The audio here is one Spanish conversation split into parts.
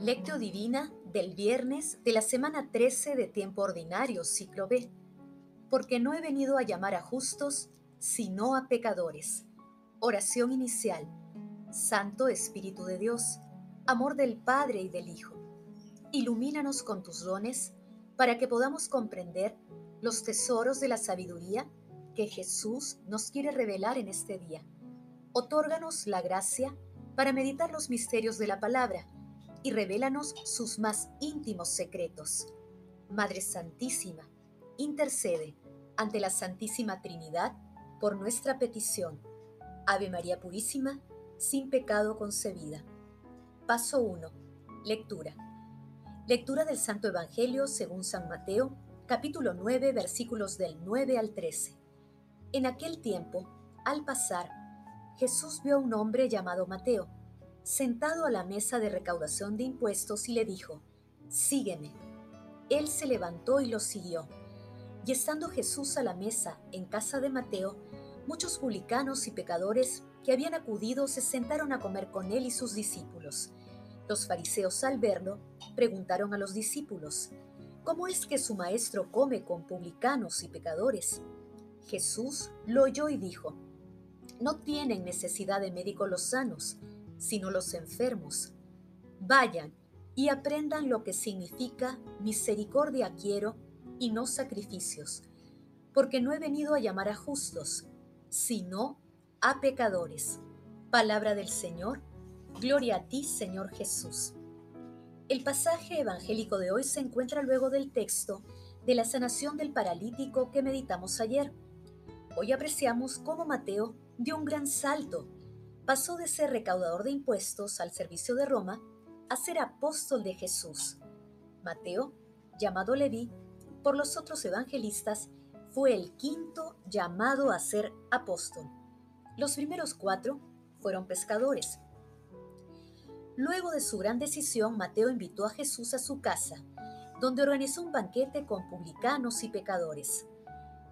Lectio Divina del viernes de la semana 13 de tiempo ordinario, ciclo B. Porque no he venido a llamar a justos, sino a pecadores. Oración inicial. Santo Espíritu de Dios, amor del Padre y del Hijo. Ilumínanos con tus dones para que podamos comprender los tesoros de la sabiduría que Jesús nos quiere revelar en este día. Otórganos la gracia para meditar los misterios de la palabra y revélanos sus más íntimos secretos. Madre Santísima, intercede ante la Santísima Trinidad por nuestra petición. Ave María Purísima, sin pecado concebida. Paso 1. Lectura. Lectura del Santo Evangelio según San Mateo, capítulo 9, versículos del 9 al 13. En aquel tiempo, al pasar, Jesús vio a un hombre llamado Mateo sentado a la mesa de recaudación de impuestos y le dijo, Sígueme. Él se levantó y lo siguió. Y estando Jesús a la mesa en casa de Mateo, muchos publicanos y pecadores que habían acudido se sentaron a comer con él y sus discípulos. Los fariseos al verlo preguntaron a los discípulos, ¿cómo es que su maestro come con publicanos y pecadores? Jesús lo oyó y dijo, no tienen necesidad de médicos los sanos, sino los enfermos. Vayan y aprendan lo que significa misericordia quiero y no sacrificios, porque no he venido a llamar a justos, sino a pecadores. Palabra del Señor, gloria a ti Señor Jesús. El pasaje evangélico de hoy se encuentra luego del texto de la sanación del paralítico que meditamos ayer. Hoy apreciamos cómo Mateo dio un gran salto pasó de ser recaudador de impuestos al servicio de Roma a ser apóstol de Jesús. Mateo, llamado Leví, por los otros evangelistas, fue el quinto llamado a ser apóstol. Los primeros cuatro fueron pescadores. Luego de su gran decisión, Mateo invitó a Jesús a su casa, donde organizó un banquete con publicanos y pecadores.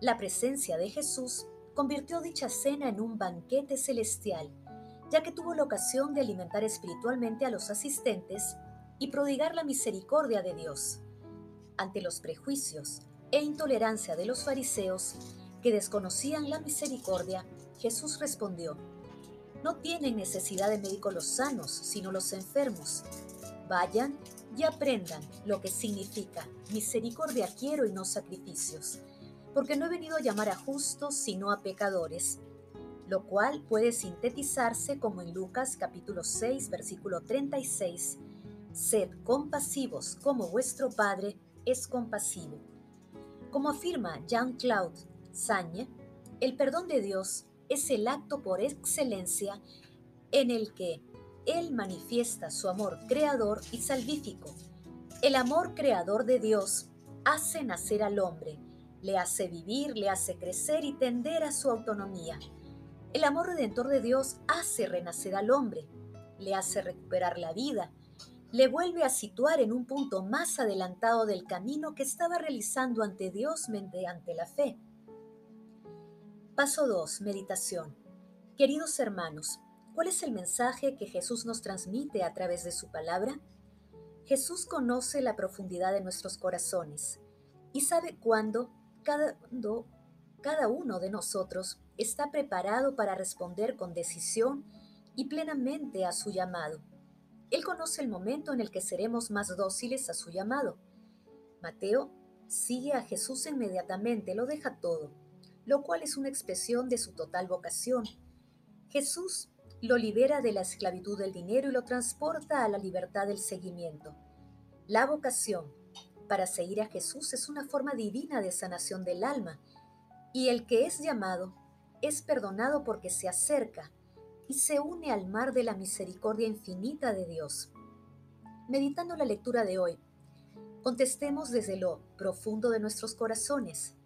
La presencia de Jesús convirtió dicha cena en un banquete celestial ya que tuvo la ocasión de alimentar espiritualmente a los asistentes y prodigar la misericordia de Dios. Ante los prejuicios e intolerancia de los fariseos que desconocían la misericordia, Jesús respondió, No tienen necesidad de médicos los sanos, sino los enfermos. Vayan y aprendan lo que significa misericordia quiero y no sacrificios, porque no he venido a llamar a justos, sino a pecadores lo cual puede sintetizarse como en Lucas capítulo 6 versículo 36, Sed compasivos como vuestro Padre es compasivo. Como afirma Jean-Claude Sagne, el perdón de Dios es el acto por excelencia en el que Él manifiesta su amor creador y salvífico. El amor creador de Dios hace nacer al hombre, le hace vivir, le hace crecer y tender a su autonomía el amor redentor de Dios hace renacer al hombre, le hace recuperar la vida, le vuelve a situar en un punto más adelantado del camino que estaba realizando ante Dios mediante la fe. Paso 2. Meditación. Queridos hermanos, ¿cuál es el mensaje que Jesús nos transmite a través de su palabra? Jesús conoce la profundidad de nuestros corazones y sabe cuándo cada, cada uno de nosotros está preparado para responder con decisión y plenamente a su llamado. Él conoce el momento en el que seremos más dóciles a su llamado. Mateo sigue a Jesús inmediatamente, lo deja todo, lo cual es una expresión de su total vocación. Jesús lo libera de la esclavitud del dinero y lo transporta a la libertad del seguimiento. La vocación para seguir a Jesús es una forma divina de sanación del alma, y el que es llamado es perdonado porque se acerca y se une al mar de la misericordia infinita de Dios. Meditando la lectura de hoy, contestemos desde lo profundo de nuestros corazones.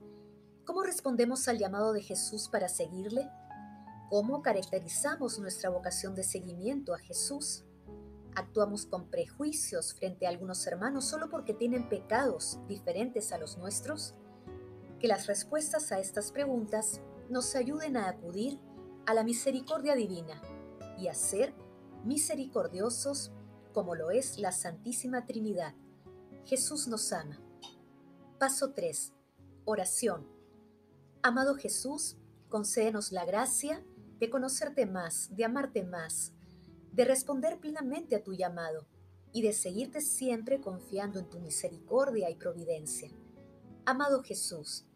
¿Cómo respondemos al llamado de Jesús para seguirle? ¿Cómo caracterizamos nuestra vocación de seguimiento a Jesús? ¿Actuamos con prejuicios frente a algunos hermanos solo porque tienen pecados diferentes a los nuestros? Que las respuestas a estas preguntas nos ayuden a acudir a la misericordia divina y a ser misericordiosos como lo es la Santísima Trinidad. Jesús nos ama. Paso 3. Oración. Amado Jesús, concédenos la gracia de conocerte más, de amarte más, de responder plenamente a tu llamado y de seguirte siempre confiando en tu misericordia y providencia. Amado Jesús,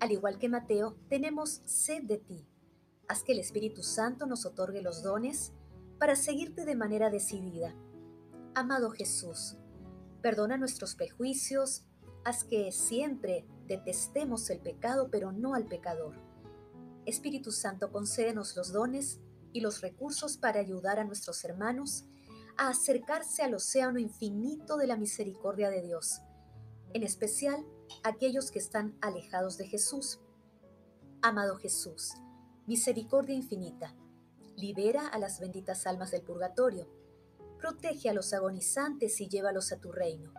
al igual que Mateo, tenemos sed de ti. Haz que el Espíritu Santo nos otorgue los dones para seguirte de manera decidida. Amado Jesús, perdona nuestros prejuicios, haz que siempre detestemos el pecado, pero no al pecador. Espíritu Santo, concédenos los dones y los recursos para ayudar a nuestros hermanos a acercarse al océano infinito de la misericordia de Dios, en especial aquellos que están alejados de Jesús. Amado Jesús, misericordia infinita, libera a las benditas almas del purgatorio, protege a los agonizantes y llévalos a tu reino.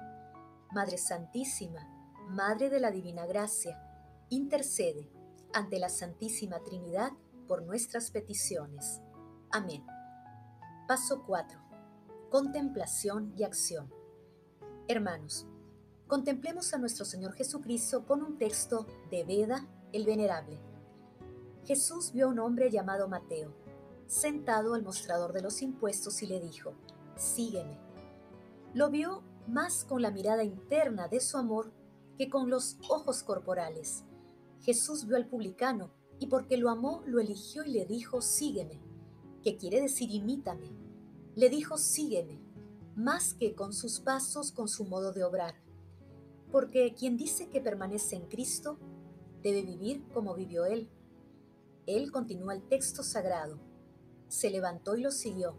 Madre Santísima, Madre de la Divina Gracia, intercede ante la Santísima Trinidad por nuestras peticiones. Amén. Paso 4. Contemplación y acción. Hermanos, contemplemos a nuestro Señor Jesucristo con un texto de Veda el Venerable. Jesús vio a un hombre llamado Mateo, sentado al mostrador de los impuestos y le dijo, Sígueme. Lo vio más con la mirada interna de su amor que con los ojos corporales. Jesús vio al publicano y porque lo amó lo eligió y le dijo, Sígueme, que quiere decir imítame. Le dijo, Sígueme, más que con sus pasos, con su modo de obrar porque quien dice que permanece en Cristo debe vivir como vivió Él. Él continúa el texto sagrado. Se levantó y lo siguió.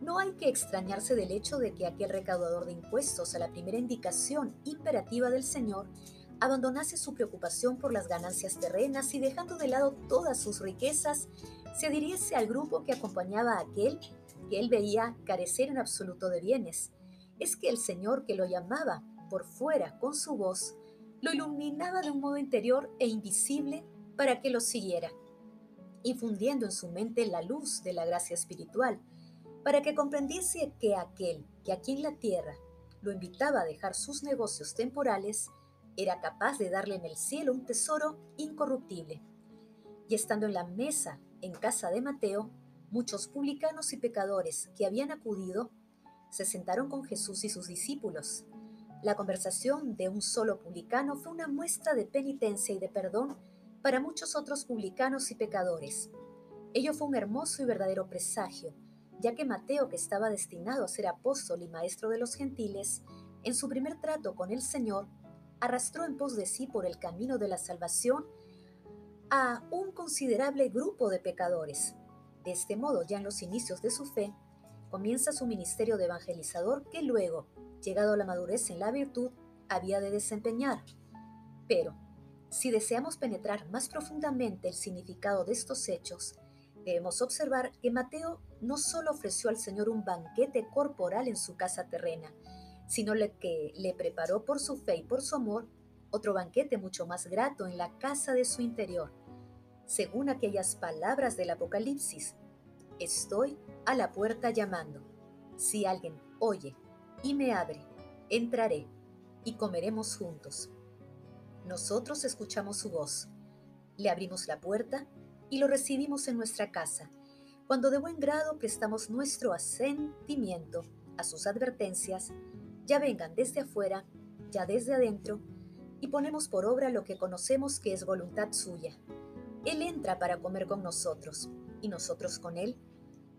No hay que extrañarse del hecho de que aquel recaudador de impuestos, a la primera indicación imperativa del Señor, abandonase su preocupación por las ganancias terrenas y dejando de lado todas sus riquezas, se adhiriese al grupo que acompañaba a aquel que él veía carecer en absoluto de bienes. Es que el Señor que lo llamaba por fuera con su voz, lo iluminaba de un modo interior e invisible para que lo siguiera, infundiendo en su mente la luz de la gracia espiritual, para que comprendiese que aquel que aquí en la tierra lo invitaba a dejar sus negocios temporales, era capaz de darle en el cielo un tesoro incorruptible. Y estando en la mesa en casa de Mateo, muchos publicanos y pecadores que habían acudido se sentaron con Jesús y sus discípulos la conversación de un solo publicano fue una muestra de penitencia y de perdón para muchos otros publicanos y pecadores. Ello fue un hermoso y verdadero presagio, ya que Mateo, que estaba destinado a ser apóstol y maestro de los gentiles, en su primer trato con el Señor, arrastró en pos de sí por el camino de la salvación a un considerable grupo de pecadores. De este modo, ya en los inicios de su fe, comienza su ministerio de evangelizador que luego, llegado a la madurez en la virtud, había de desempeñar. Pero, si deseamos penetrar más profundamente el significado de estos hechos, debemos observar que Mateo no solo ofreció al Señor un banquete corporal en su casa terrena, sino que le preparó por su fe y por su amor otro banquete mucho más grato en la casa de su interior, según aquellas palabras del Apocalipsis. Estoy a la puerta llamando. Si alguien oye y me abre, entraré y comeremos juntos. Nosotros escuchamos su voz, le abrimos la puerta y lo recibimos en nuestra casa, cuando de buen grado prestamos nuestro asentimiento a sus advertencias, ya vengan desde afuera, ya desde adentro, y ponemos por obra lo que conocemos que es voluntad suya. Él entra para comer con nosotros, y nosotros con Él,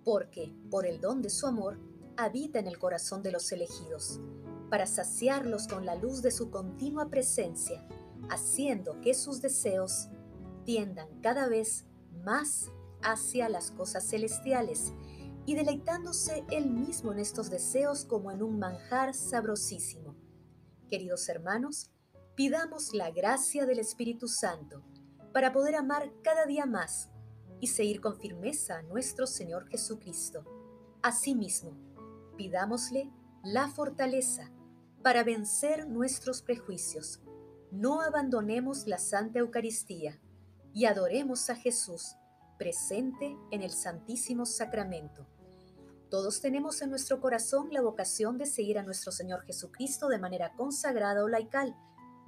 porque, por el don de su amor, habita en el corazón de los elegidos, para saciarlos con la luz de su continua presencia, haciendo que sus deseos tiendan cada vez más hacia las cosas celestiales y deleitándose él mismo en estos deseos como en un manjar sabrosísimo. Queridos hermanos, pidamos la gracia del Espíritu Santo para poder amar cada día más y seguir con firmeza a nuestro Señor Jesucristo. Asimismo, pidámosle la fortaleza para vencer nuestros prejuicios. No abandonemos la Santa Eucaristía y adoremos a Jesús presente en el Santísimo Sacramento. Todos tenemos en nuestro corazón la vocación de seguir a nuestro Señor Jesucristo de manera consagrada o laical.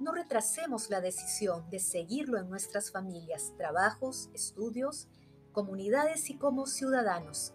No retrasemos la decisión de seguirlo en nuestras familias, trabajos, estudios, comunidades y como ciudadanos.